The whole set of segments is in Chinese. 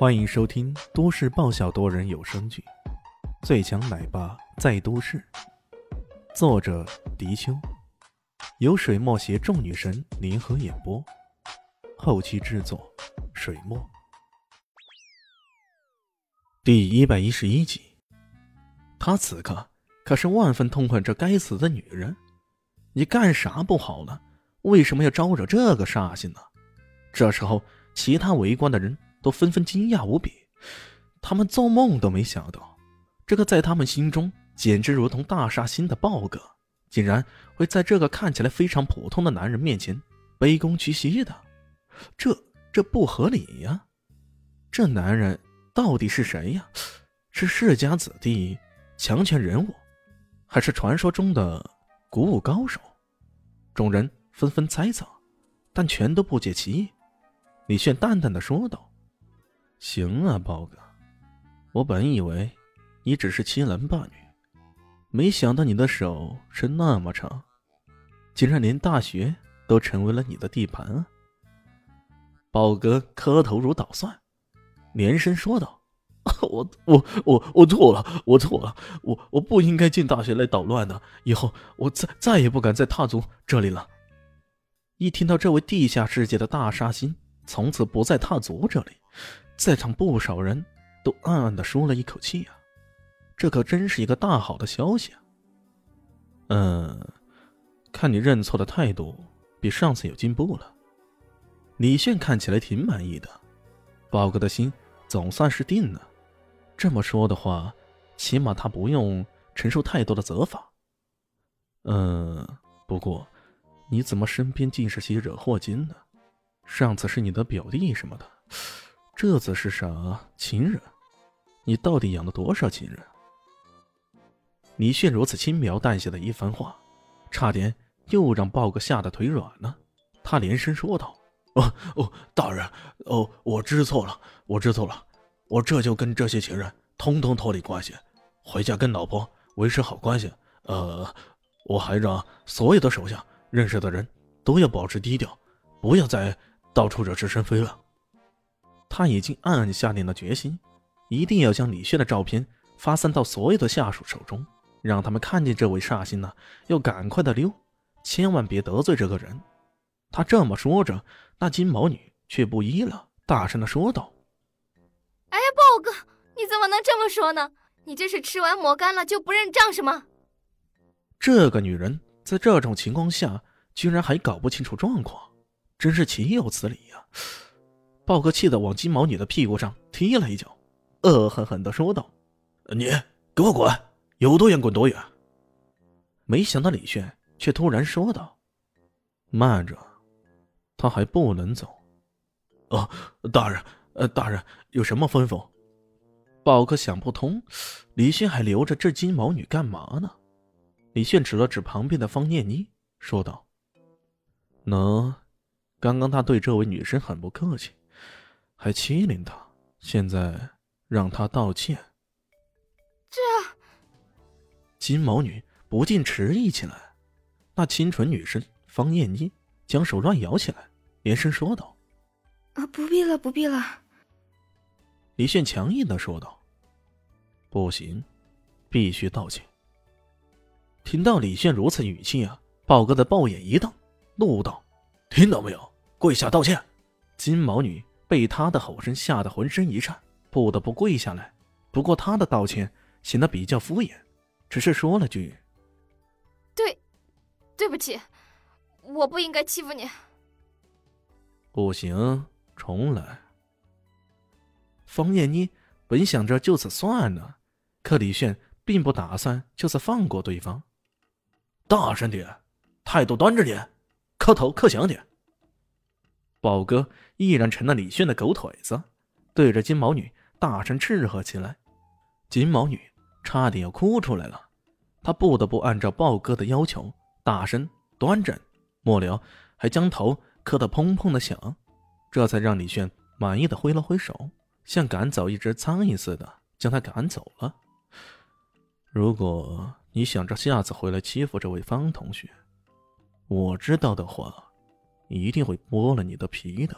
欢迎收听都市爆笑多人有声剧《最强奶爸在都市》，作者：迪秋，由水墨携众女神联合演播，后期制作：水墨。第一百一十一集，他此刻可是万分痛恨这该死的女人。你干啥不好了？为什么要招惹这个煞星呢？这时候，其他围观的人。都纷纷惊讶无比，他们做梦都没想到，这个在他们心中简直如同大煞星的豹哥，竟然会在这个看起来非常普通的男人面前卑躬屈膝的，这这不合理呀！这男人到底是谁呀？是世家子弟、强权人物，还是传说中的古武高手？众人纷纷猜测，但全都不解其意。李炫淡淡的说道。行啊，豹哥，我本以为你只是欺男霸女，没想到你的手是那么长，竟然连大学都成为了你的地盘啊！豹哥磕头如捣蒜，连声说道：“我我我我错了，我错了，我我不应该进大学来捣乱的，以后我再再也不敢再踏足这里了。”一听到这位地下世界的大杀星从此不再踏足这里。在场不少人都暗暗的舒了一口气啊，这可真是一个大好的消息啊！嗯，看你认错的态度比上次有进步了。李炫看起来挺满意的，宝哥的心总算是定了。这么说的话，起码他不用承受太多的责罚。嗯，不过你怎么身边尽是些惹祸精呢？上次是你的表弟什么的。这次是啥情人？你到底养了多少情人？李炫如此轻描淡写的一番话，差点又让豹哥吓得腿软了。他连声说道：“哦哦，大人，哦，我知错了，我知错了，我这就跟这些情人通通脱离关系，回家跟老婆维持好关系。呃，我还让所有的手下认识的人都要保持低调，不要再到处惹是生非了。”他已经暗暗下定了决心，一定要将李炫的照片发散到所有的下属手中，让他们看见这位煞星呢，要赶快的溜，千万别得罪这个人。他这么说着，那金毛女却不依了，大声的说道：“哎呀，豹哥，你怎么能这么说呢？你这是吃完抹干了就不认账是吗？”这个女人在这种情况下居然还搞不清楚状况，真是岂有此理呀！豹哥气得往金毛女的屁股上踢了一脚，恶狠狠地说道：“你给我滚，有多远滚多远。”没想到李炫却突然说道：“慢着，他还不能走。”“哦，大人，呃，大人有什么吩咐？”豹哥想不通，李炫还留着这金毛女干嘛呢？李炫指了指旁边的方念妮，说道：“喏，刚刚他对这位女生很不客气。”还欺凌他，现在让他道歉。这金毛女不禁迟疑起来。那清纯女生方艳妮将手乱摇起来，连声说道：“啊，不必了，不必了。”李炫强硬的说道：“不行，必须道歉。”听到李炫如此语气啊，豹哥的豹眼一瞪，怒道：“听到没有？跪下道歉！”金毛女。被他的吼声吓得浑身一颤，不得不跪下来。不过他的道歉显得比较敷衍，只是说了句：“对，对不起，我不应该欺负你。”不行，重来。方艳妮本想着就此算了，可李炫并不打算就此放过对方。大声点，态度端着点，磕头磕响点。宝哥毅然成了李炫的狗腿子，对着金毛女大声斥喝起来。金毛女差点要哭出来了，她不得不按照豹哥的要求，大声端正，末了还将头磕得砰砰的响，这才让李炫满意的挥了挥手，像赶走一只苍蝇似的将他赶走了。如果你想着下次回来欺负这位方同学，我知道的话。一定会剥了你的皮的。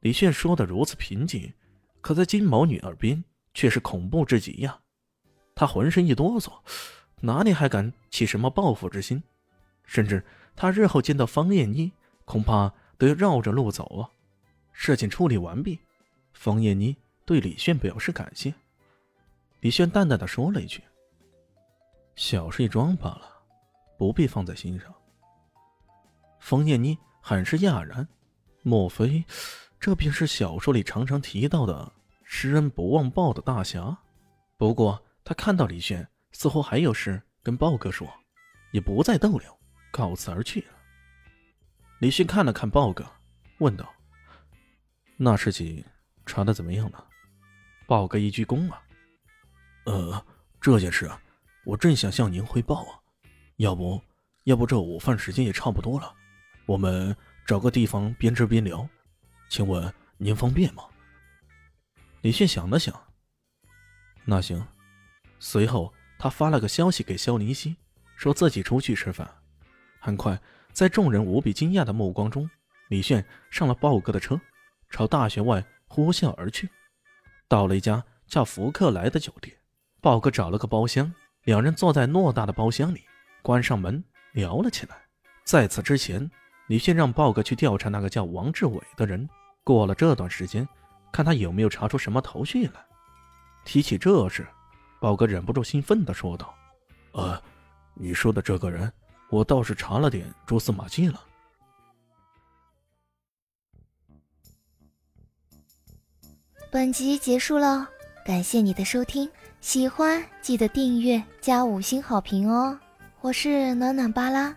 李炫说的如此平静，可在金毛女耳边却是恐怖至极呀！他浑身一哆嗦，哪里还敢起什么报复之心？甚至他日后见到方艳妮，恐怕都要绕着路走啊！事情处理完毕，方艳妮对李炫表示感谢。李炫淡淡的说了一句：“小事一桩罢了，不必放在心上。”方艳妮很是讶然，莫非这便是小说里常常提到的“施恩不忘报”的大侠？不过他看到李炫似乎还有事跟豹哥说，也不再逗留，告辞而去了。李迅看了看豹哥，问道：“那事情查的怎么样了？”豹哥一鞠躬啊：“呃，这件事啊我正想向您汇报啊，要不要不这午饭时间也差不多了。”我们找个地方边吃边聊，请问您方便吗？李迅想了想，那行。随后他发了个消息给肖林熙，说自己出去吃饭。很快，在众人无比惊讶的目光中，李炫上了豹哥的车，朝大学外呼啸而去。到了一家叫福克莱的酒店，豹哥找了个包厢，两人坐在偌大的包厢里，关上门聊了起来。在此之前。你先让豹哥去调查那个叫王志伟的人，过了这段时间，看他有没有查出什么头绪来。提起这事，豹哥忍不住兴奋地说道：“呃，你说的这个人，我倒是查了点蛛丝马迹了。”本集结束了，感谢你的收听，喜欢记得订阅加五星好评哦！我是暖暖巴拉。